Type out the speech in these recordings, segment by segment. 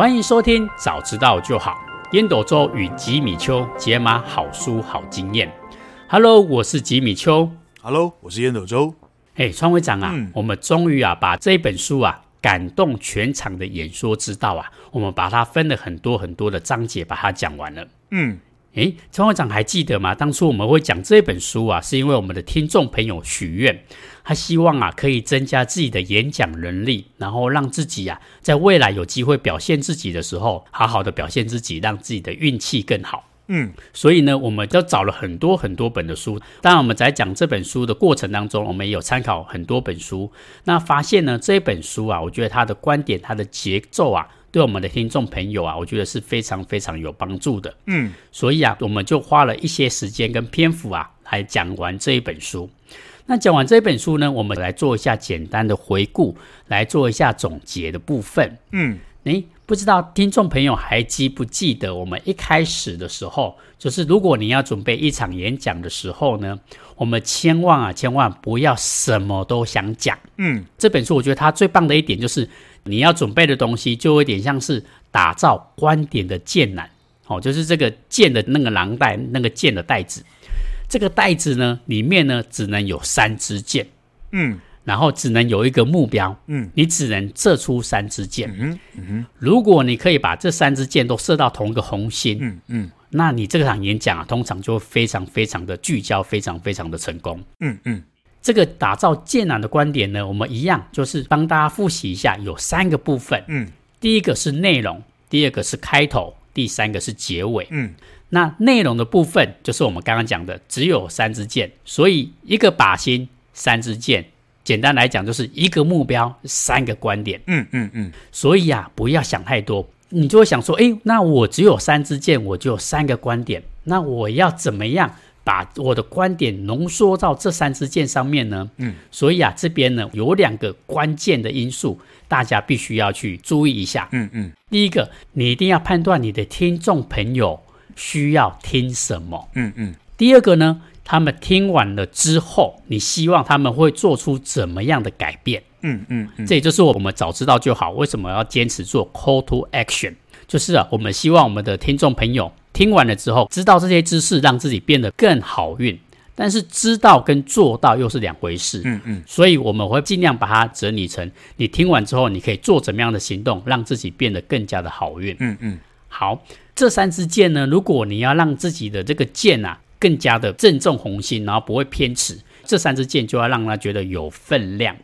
欢迎收听，早知道就好。烟斗周与吉米秋解码好书好经验。Hello，我是吉米秋。Hello，我是烟斗周。哎，川会长啊，嗯、我们终于啊把这本书啊感动全场的演说之道啊，我们把它分了很多很多的章节，把它讲完了。嗯。诶，陈会长还记得吗？当初我们会讲这本书啊，是因为我们的听众朋友许愿，他希望啊可以增加自己的演讲能力，然后让自己啊在未来有机会表现自己的时候，好好的表现自己，让自己的运气更好。嗯，所以呢，我们就找了很多很多本的书。当然，我们在讲这本书的过程当中，我们也有参考很多本书。那发现呢，这本书啊，我觉得它的观点、它的节奏啊。对我们的听众朋友啊，我觉得是非常非常有帮助的。嗯，所以啊，我们就花了一些时间跟篇幅啊，来讲完这一本书。那讲完这本书呢，我们来做一下简单的回顾，来做一下总结的部分。嗯，诶，不知道听众朋友还记不记得我们一开始的时候，就是如果你要准备一场演讲的时候呢，我们千万啊，千万不要什么都想讲。嗯，这本书我觉得它最棒的一点就是。你要准备的东西就有点像是打造观点的剑篮，哦，就是这个剑的那个囊袋，那个剑的袋子。这个袋子呢，里面呢只能有三支箭，嗯，然后只能有一个目标，嗯，你只能射出三支箭，嗯嗯，如果你可以把这三支箭都射到同一个红心，嗯嗯，那你这场演讲啊，通常就会非常非常的聚焦，非常非常的成功，嗯嗯。这个打造箭囊的观点呢，我们一样就是帮大家复习一下，有三个部分。嗯，第一个是内容，第二个是开头，第三个是结尾。嗯，那内容的部分就是我们刚刚讲的，只有三支箭，所以一个靶心，三支箭。简单来讲，就是一个目标，三个观点。嗯嗯嗯。所以啊，不要想太多，你就会想说，哎，那我只有三支箭，我就有三个观点，那我要怎么样？把我的观点浓缩到这三支箭上面呢？嗯，所以啊，这边呢有两个关键的因素，大家必须要去注意一下。嗯嗯，第一个，你一定要判断你的听众朋友需要听什么。嗯嗯。第二个呢，他们听完了之后，你希望他们会做出怎么样的改变？嗯嗯嗯，这也就是我们早知道就好，为什么要坚持做 call to action？就是啊，我们希望我们的听众朋友。听完了之后，知道这些知识，让自己变得更好运。但是知道跟做到又是两回事。嗯嗯，所以我们会尽量把它整理成，你听完之后，你可以做怎么样的行动，让自己变得更加的好运。嗯嗯，好，这三支箭呢，如果你要让自己的这个箭啊，更加的正中红心，然后不会偏尺，这三支箭就要让他觉得有分量。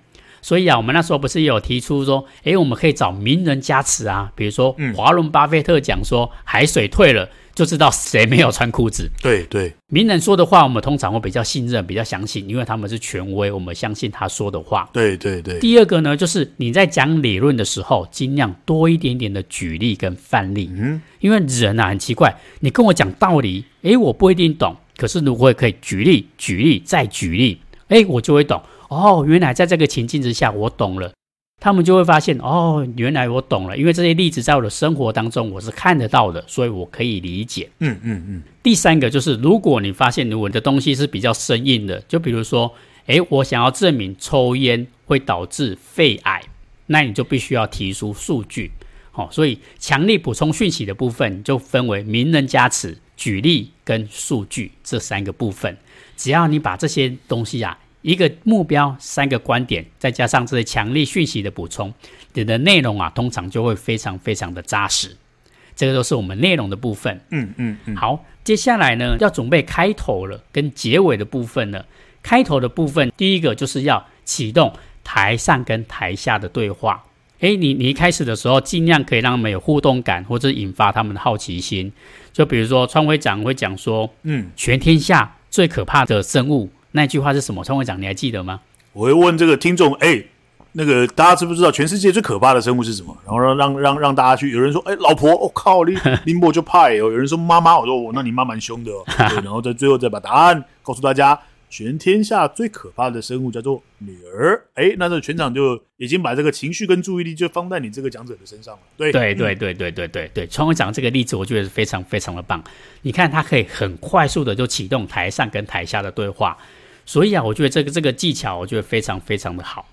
所以啊，我们那时候不是也有提出说，诶，我们可以找名人加持啊，比如说华伦巴菲特讲说，海水退了。就知道谁没有穿裤子。对对，名人说的话，我们通常会比较信任、比较相信，因为他们是权威，我们相信他说的话。对对对。第二个呢，就是你在讲理论的时候，尽量多一点点的举例跟范例。嗯，因为人啊很奇怪，你跟我讲道理，诶，我不一定懂，可是如果可以举例、举例再举例，诶，我就会懂。哦，原来在这个情境之下，我懂了。他们就会发现哦，原来我懂了，因为这些例子在我的生活当中我是看得到的，所以我可以理解。嗯嗯嗯。第三个就是，如果你发现我的东西是比较生硬的，就比如说，诶，我想要证明抽烟会导致肺癌，那你就必须要提出数据。好，所以强力补充讯息的部分就分为名人加持、举例跟数据这三个部分。只要你把这些东西啊。一个目标，三个观点，再加上这些强力讯息的补充，你的内容啊，通常就会非常非常的扎实。这个都是我们内容的部分。嗯嗯嗯。好，接下来呢，要准备开头了，跟结尾的部分了。开头的部分，第一个就是要启动台上跟台下的对话。诶，你你一开始的时候，尽量可以让他们有互动感，或者引发他们的好奇心。就比如说，川会长会讲说，嗯，全天下最可怕的生物。那句话是什么？川会长，你还记得吗？我会问这个听众，哎，那个大家知不知道全世界最可怕的生物是什么？然后让让让让大家去。有人说，哎，老婆，我、哦、靠，你 林波就怕哦。有人说妈妈，我说我那你妈蛮凶的哦。对，然后在最后再把答案告诉大家。全天下最可怕的生物叫做女儿。哎，那这全场就已经把这个情绪跟注意力就放在你这个讲者的身上了。对，对，对，对，对，对，对，对。川会长这个例子，我觉得是非常非常的棒。你看，他可以很快速的就启动台上跟台下的对话。所以啊，我觉得这个这个技巧，我觉得非常非常的好。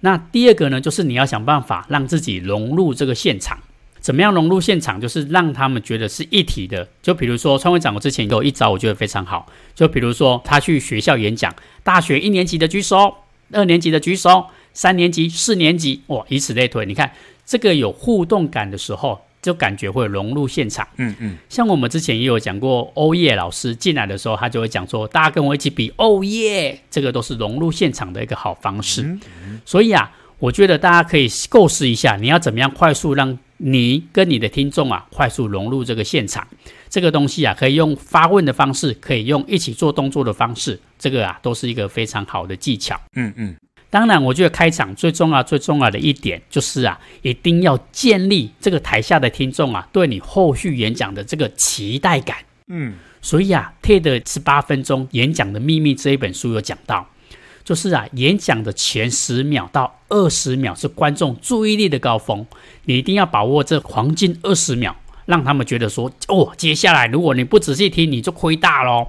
那第二个呢，就是你要想办法让自己融入这个现场。怎么样融入现场？就是让他们觉得是一体的。就比如说，创会长，我之前有一招，我觉得非常好。就比如说，他去学校演讲，大学一年级的举手，二年级的举手，三年级、四年级，哇，以此类推。你看这个有互动感的时候，就感觉会融入现场。嗯嗯。像我们之前也有讲过，欧耶老师进来的时候，他就会讲说，大家跟我一起比欧耶，这个都是融入现场的一个好方式。嗯嗯。所以啊。我觉得大家可以构思一下，你要怎么样快速让你跟你的听众啊快速融入这个现场？这个东西啊，可以用发问的方式，可以用一起做动作的方式，这个啊都是一个非常好的技巧。嗯嗯。当然，我觉得开场最重要、最重要的一点就是啊，一定要建立这个台下的听众啊对你后续演讲的这个期待感。嗯。所以啊，TED 十八分钟演讲的秘密这一本书有讲到。就是啊，演讲的前十秒到二十秒是观众注意力的高峰，你一定要把握这黄金二十秒，让他们觉得说，哦，接下来如果你不仔细听，你就亏大喽。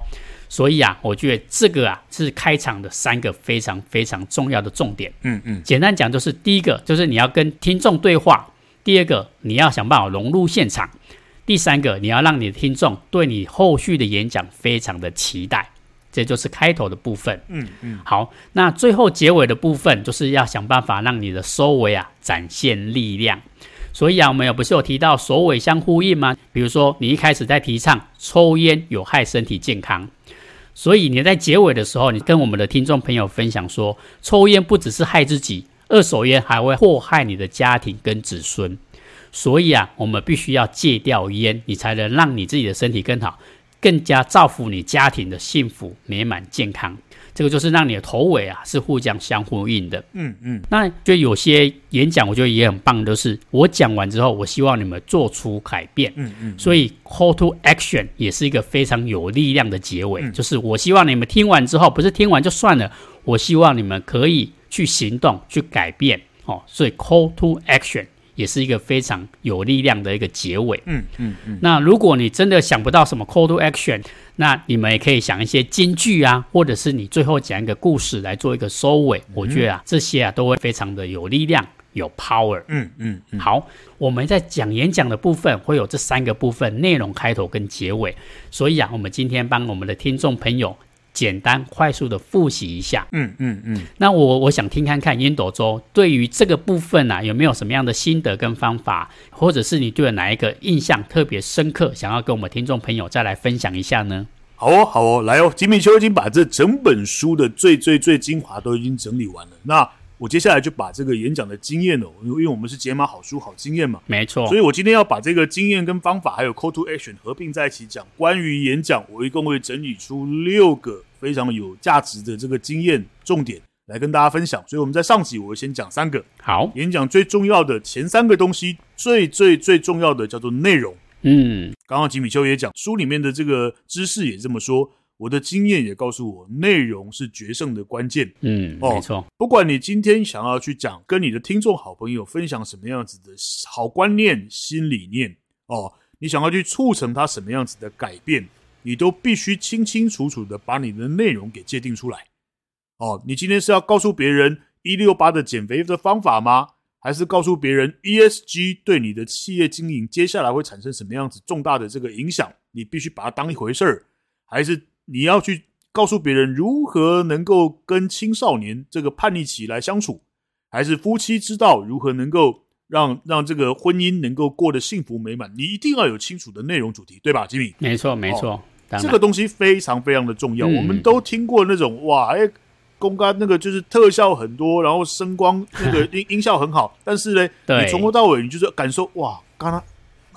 所以啊，我觉得这个啊是开场的三个非常非常重要的重点。嗯嗯，简单讲就是，第一个就是你要跟听众对话，第二个你要想办法融入现场，第三个你要让你的听众对你后续的演讲非常的期待。这就是开头的部分，嗯嗯，好，那最后结尾的部分就是要想办法让你的收尾啊展现力量。所以啊，我们有不是有提到首尾相呼应吗？比如说你一开始在提倡抽烟有害身体健康，所以你在结尾的时候，你跟我们的听众朋友分享说，抽烟不只是害自己，二手烟还会祸害你的家庭跟子孙。所以啊，我们必须要戒掉烟，你才能让你自己的身体更好。更加造福你家庭的幸福美满健康，这个就是让你的头尾啊是互相相呼应的。嗯嗯，那就有些演讲我觉得也很棒，就是我讲完之后，我希望你们做出改变。嗯嗯，所以 call to action 也是一个非常有力量的结尾，嗯、就是我希望你们听完之后，不是听完就算了，我希望你们可以去行动去改变。哦，所以 call to action。也是一个非常有力量的一个结尾。嗯嗯嗯。那如果你真的想不到什么 call to action，那你们也可以想一些金句啊，或者是你最后讲一个故事来做一个收尾。嗯、我觉得啊，这些啊都会非常的有力量，有 power。嗯嗯嗯。好，我们在讲演讲的部分会有这三个部分：内容、开头跟结尾。所以啊，我们今天帮我们的听众朋友。简单快速的复习一下，嗯嗯嗯。那我我想听看看烟斗周对于这个部分啊，有没有什么样的心得跟方法，或者是你对哪一个印象特别深刻，想要跟我们听众朋友再来分享一下呢？好哦，好哦，来哦，吉米秋已经把这整本书的最最最精华都已经整理完了。那我接下来就把这个演讲的经验哦，因为我们是解码好书好经验嘛，没错，所以我今天要把这个经验跟方法还有 call to action 合并在一起讲。关于演讲，我一共会整理出六个非常有价值的这个经验重点来跟大家分享。所以我们在上集我会先讲三个，好，演讲最重要的前三个东西，最最最重要的叫做内容。嗯，刚刚吉米邱也讲书里面的这个知识也这么说。我的经验也告诉我，内容是决胜的关键。嗯，哦，没错。不管你今天想要去讲，跟你的听众、好朋友分享什么样子的好观念、新理念，哦，你想要去促成他什么样子的改变，你都必须清清楚楚的把你的内容给界定出来。哦，你今天是要告诉别人一六八的减肥的方法吗？还是告诉别人 ESG 对你的企业经营接下来会产生什么样子重大的这个影响？你必须把它当一回事儿，还是？你要去告诉别人如何能够跟青少年这个叛逆期来相处，还是夫妻之道如何能够让让这个婚姻能够过得幸福美满？你一定要有清楚的内容主题，对吧，吉米？没错，没错，哦、这个东西非常非常的重要。嗯、我们都听过那种哇，哎，公关那个就是特效很多，然后声光那个 音音效很好，但是呢，你从头到尾你就是感受哇，刚刚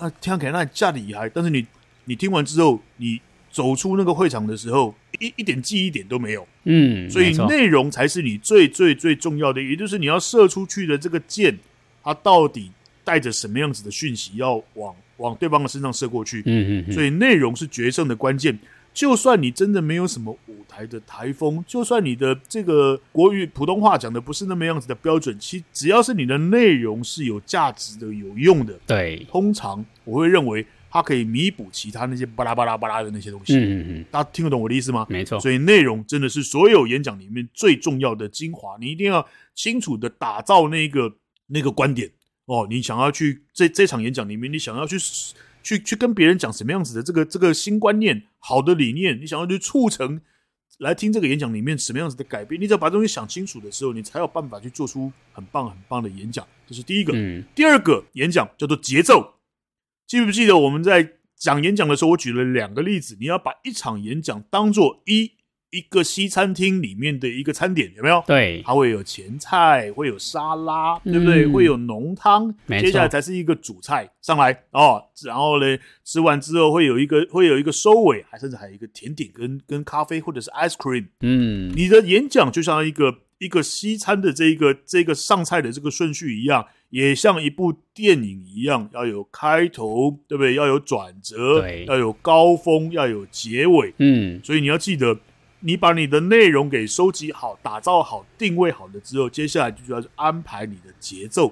那听起来那架厉害，但是你你听完之后你。走出那个会场的时候，一一点记忆点都没有。嗯，所以内容才是你最最最重要的，也就是你要射出去的这个箭，它到底带着什么样子的讯息，要往往对方的身上射过去。嗯嗯，所以内容是决胜的关键。就算你真的没有什么舞台的台风，就算你的这个国语普通话讲的不是那么样子的标准，其只要是你的内容是有价值的、有用的，对，通常我会认为。它可以弥补其他那些巴拉巴拉巴拉的那些东西。嗯嗯嗯，大家听得懂我的意思吗？没错。所以内容真的是所有演讲里面最重要的精华，你一定要清楚的打造那个那个观点哦，你想要去这这场演讲里面，你想要去去去跟别人讲什么样子的这个这个新观念、好的理念，你想要去促成来听这个演讲里面什么样子的改变，你只要把东西想清楚的时候，你才有办法去做出很棒很棒的演讲。这是第一个。嗯。第二个演讲叫做节奏，记不记得我们在讲演讲的时候，我举了两个例子，你要把一场演讲当做一。一个西餐厅里面的一个餐点有没有？对，它会有前菜，会有沙拉，对不对？嗯、会有浓汤，接下来才是一个主菜上来哦。然后呢，吃完之后会有一个会有一个收尾，还甚至还有一个甜点跟跟咖啡或者是 ice cream。嗯，你的演讲就像一个一个西餐的这个这个上菜的这个顺序一样，也像一部电影一样，要有开头，对不对？要有转折，要有高峰，要有结尾。嗯，所以你要记得。你把你的内容给收集好、打造好、定位好了之后，接下来就需要安排你的节奏。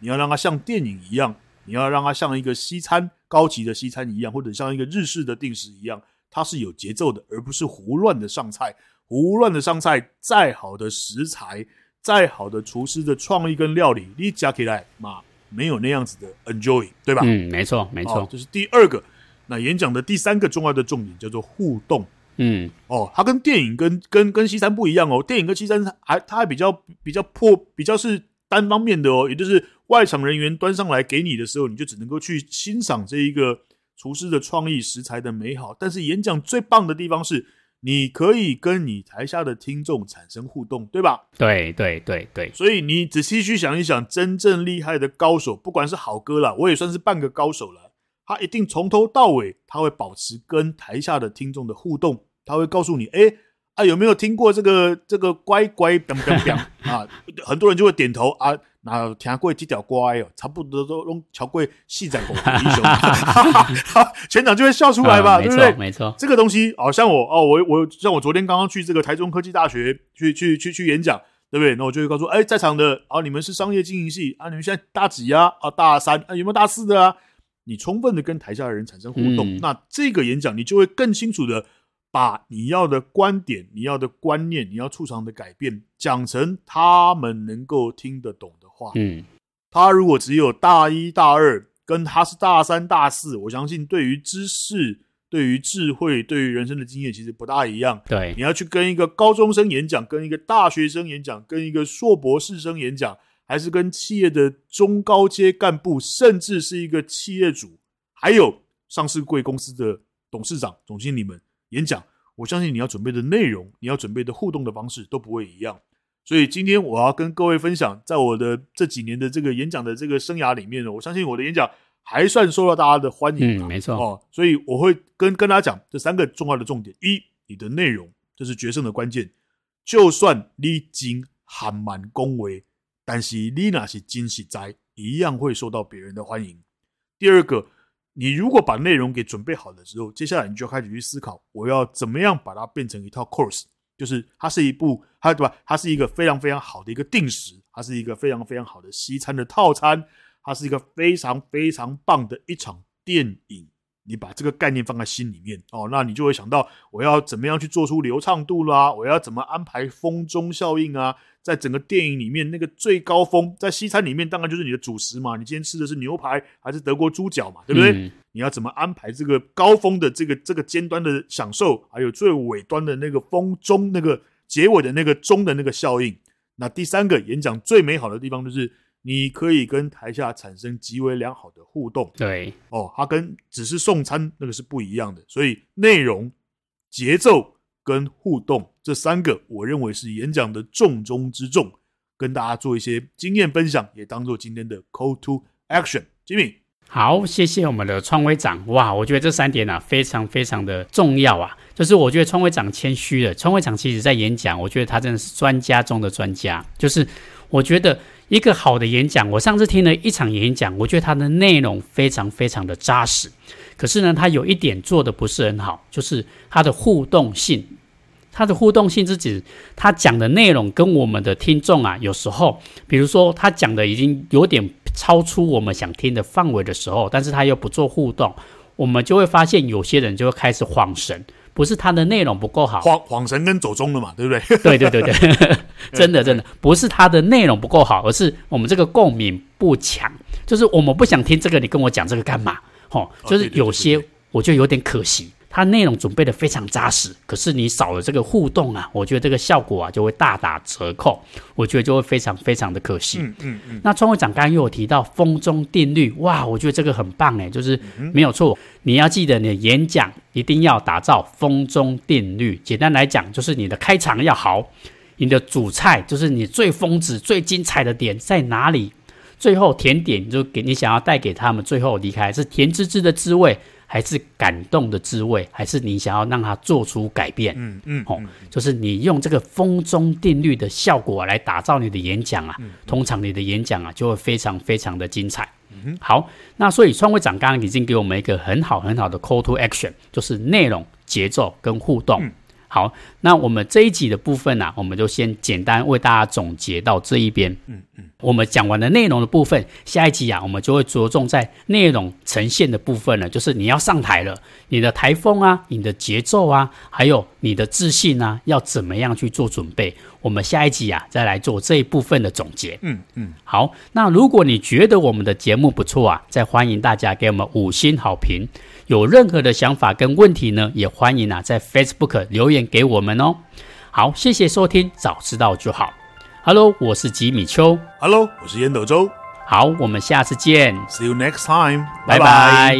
你要让它像电影一样，你要让它像一个西餐、高级的西餐一样，或者像一个日式的定时一样，它是有节奏的，而不是胡乱的上菜。胡乱的上菜，再好的食材、再好的厨师的创意跟料理，你加起来嘛，没有那样子的 enjoy，对吧？嗯，没错，没错。这是第二个。那演讲的第三个重要的重点叫做互动。嗯，哦，它跟电影跟跟跟西餐不一样哦。电影跟西餐还它还比较比较破，比较是单方面的哦。也就是外场人员端上来给你的时候，你就只能够去欣赏这一个厨师的创意、食材的美好。但是演讲最棒的地方是，你可以跟你台下的听众产生互动，对吧？对对对对。所以你仔细去想一想，真正厉害的高手，不管是好哥啦，我也算是半个高手了。他一定从头到尾，他会保持跟台下的听众的互动。他会告诉你，哎啊，有没有听过这个这个乖乖等等等啊？很多人就会点头啊。那听过几条乖哦，差不多都用桥贵细仔狗英雄，全场就会笑出来吧？对不对？没错，这个东西，好像我哦，我我像我昨天刚刚去这个台中科技大学去去去去演讲，对不对？那我就会告诉，哎，在场的啊，你们是商业经营系啊，你们现在大几啊？啊，大三啊，有没有大四的啊？你充分的跟台下的人产生互动，嗯、那这个演讲你就会更清楚的把你要的观点、你要的观念、你要促成的改变讲成他们能够听得懂的话。嗯，他如果只有大一大二，跟他是大三大四，我相信对于知识、对于智慧、对于人生的经验，其实不大一样。对，你要去跟一个高中生演讲，跟一个大学生演讲，跟一个硕博士生演讲。还是跟企业的中高阶干部，甚至是一个企业主，还有上市贵公司的董事长、总经理们演讲，我相信你要准备的内容，你要准备的互动的方式都不会一样。所以今天我要跟各位分享，在我的这几年的这个演讲的这个生涯里面呢，我相信我的演讲还算受到大家的欢迎。嗯，没错哦。所以我会跟跟大家讲这三个重要的重点：一，你的内容，这是决胜的关键。就算你经喊满恭维。但是你那是惊喜在，一样会受到别人的欢迎。第二个，你如果把内容给准备好了之后，接下来你就要开始去思考，我要怎么样把它变成一套 course，就是它是一部，它对吧？它是一个非常非常好的一个定时，它是一个非常非常好的西餐的套餐，它是一个非常非常棒的一场电影。你把这个概念放在心里面哦，那你就会想到我要怎么样去做出流畅度啦，我要怎么安排风中效应啊，在整个电影里面那个最高峰，在西餐里面当然就是你的主食嘛，你今天吃的是牛排还是德国猪脚嘛，对不对？嗯、你要怎么安排这个高峰的这个这个尖端的享受，还有最尾端的那个风中那个结尾的那个中的那个效应？那第三个演讲最美好的地方就是。你可以跟台下产生极为良好的互动，对。哦，它跟只是送餐那个是不一样的，所以内容、节奏跟互动这三个，我认为是演讲的重中之重，跟大家做一些经验分享，也当做今天的 call to action。Jimmy，好，谢谢我们的创威长，哇，我觉得这三点啊非常非常的重要啊，就是我觉得创会长谦虚了，创会长其实在演讲，我觉得他真的是专家中的专家，就是我觉得。一个好的演讲，我上次听了一场演讲，我觉得它的内容非常非常的扎实。可是呢，它有一点做的不是很好，就是它的互动性。它的互动性是指他讲的内容跟我们的听众啊，有时候，比如说他讲的已经有点超出我们想听的范围的时候，但是他又不做互动，我们就会发现有些人就会开始恍神。不是它的内容不够好，晃晃神跟走中了嘛，对不对？对对对对，真的真的不是它的内容不够好，而是我们这个共鸣不强。就是我们不想听这个，你跟我讲这个干嘛？哦，就是有些我觉得有点可惜。它内容准备的非常扎实，可是你少了这个互动啊，我觉得这个效果啊就会大打折扣，我觉得就会非常非常的可惜。嗯嗯嗯。那创会长刚刚又有提到风中定律，哇，我觉得这个很棒诶，就是没有错，你要记得你的演讲一定要打造风中定律。简单来讲，就是你的开场要好，你的主菜就是你最峰值、最精彩的点在哪里，最后甜点就给你想要带给他们，最后离开是甜滋滋的滋味。还是感动的滋味，还是你想要让它做出改变？嗯嗯，哦，就是你用这个风中定律的效果来打造你的演讲啊，通常你的演讲啊就会非常非常的精彩。好，那所以创会长刚刚已经给我们一个很好很好的 call to action，就是内容、节奏跟互动。嗯好，那我们这一集的部分呢、啊，我们就先简单为大家总结到这一边。嗯嗯，我们讲完了内容的部分，下一集啊，我们就会着重在内容呈现的部分了，就是你要上台了，你的台风啊，你的节奏啊，还有你的自信啊，要怎么样去做准备？我们下一集啊，再来做这一部分的总结。嗯嗯，好，那如果你觉得我们的节目不错啊，再欢迎大家给我们五星好评。有任何的想法跟问题呢，也欢迎啊在 Facebook 留言给我们哦。好，谢谢收听，早知道就好。Hello，我是吉米秋。Hello，我是烟斗周。好，我们下次见。See you next time。拜拜。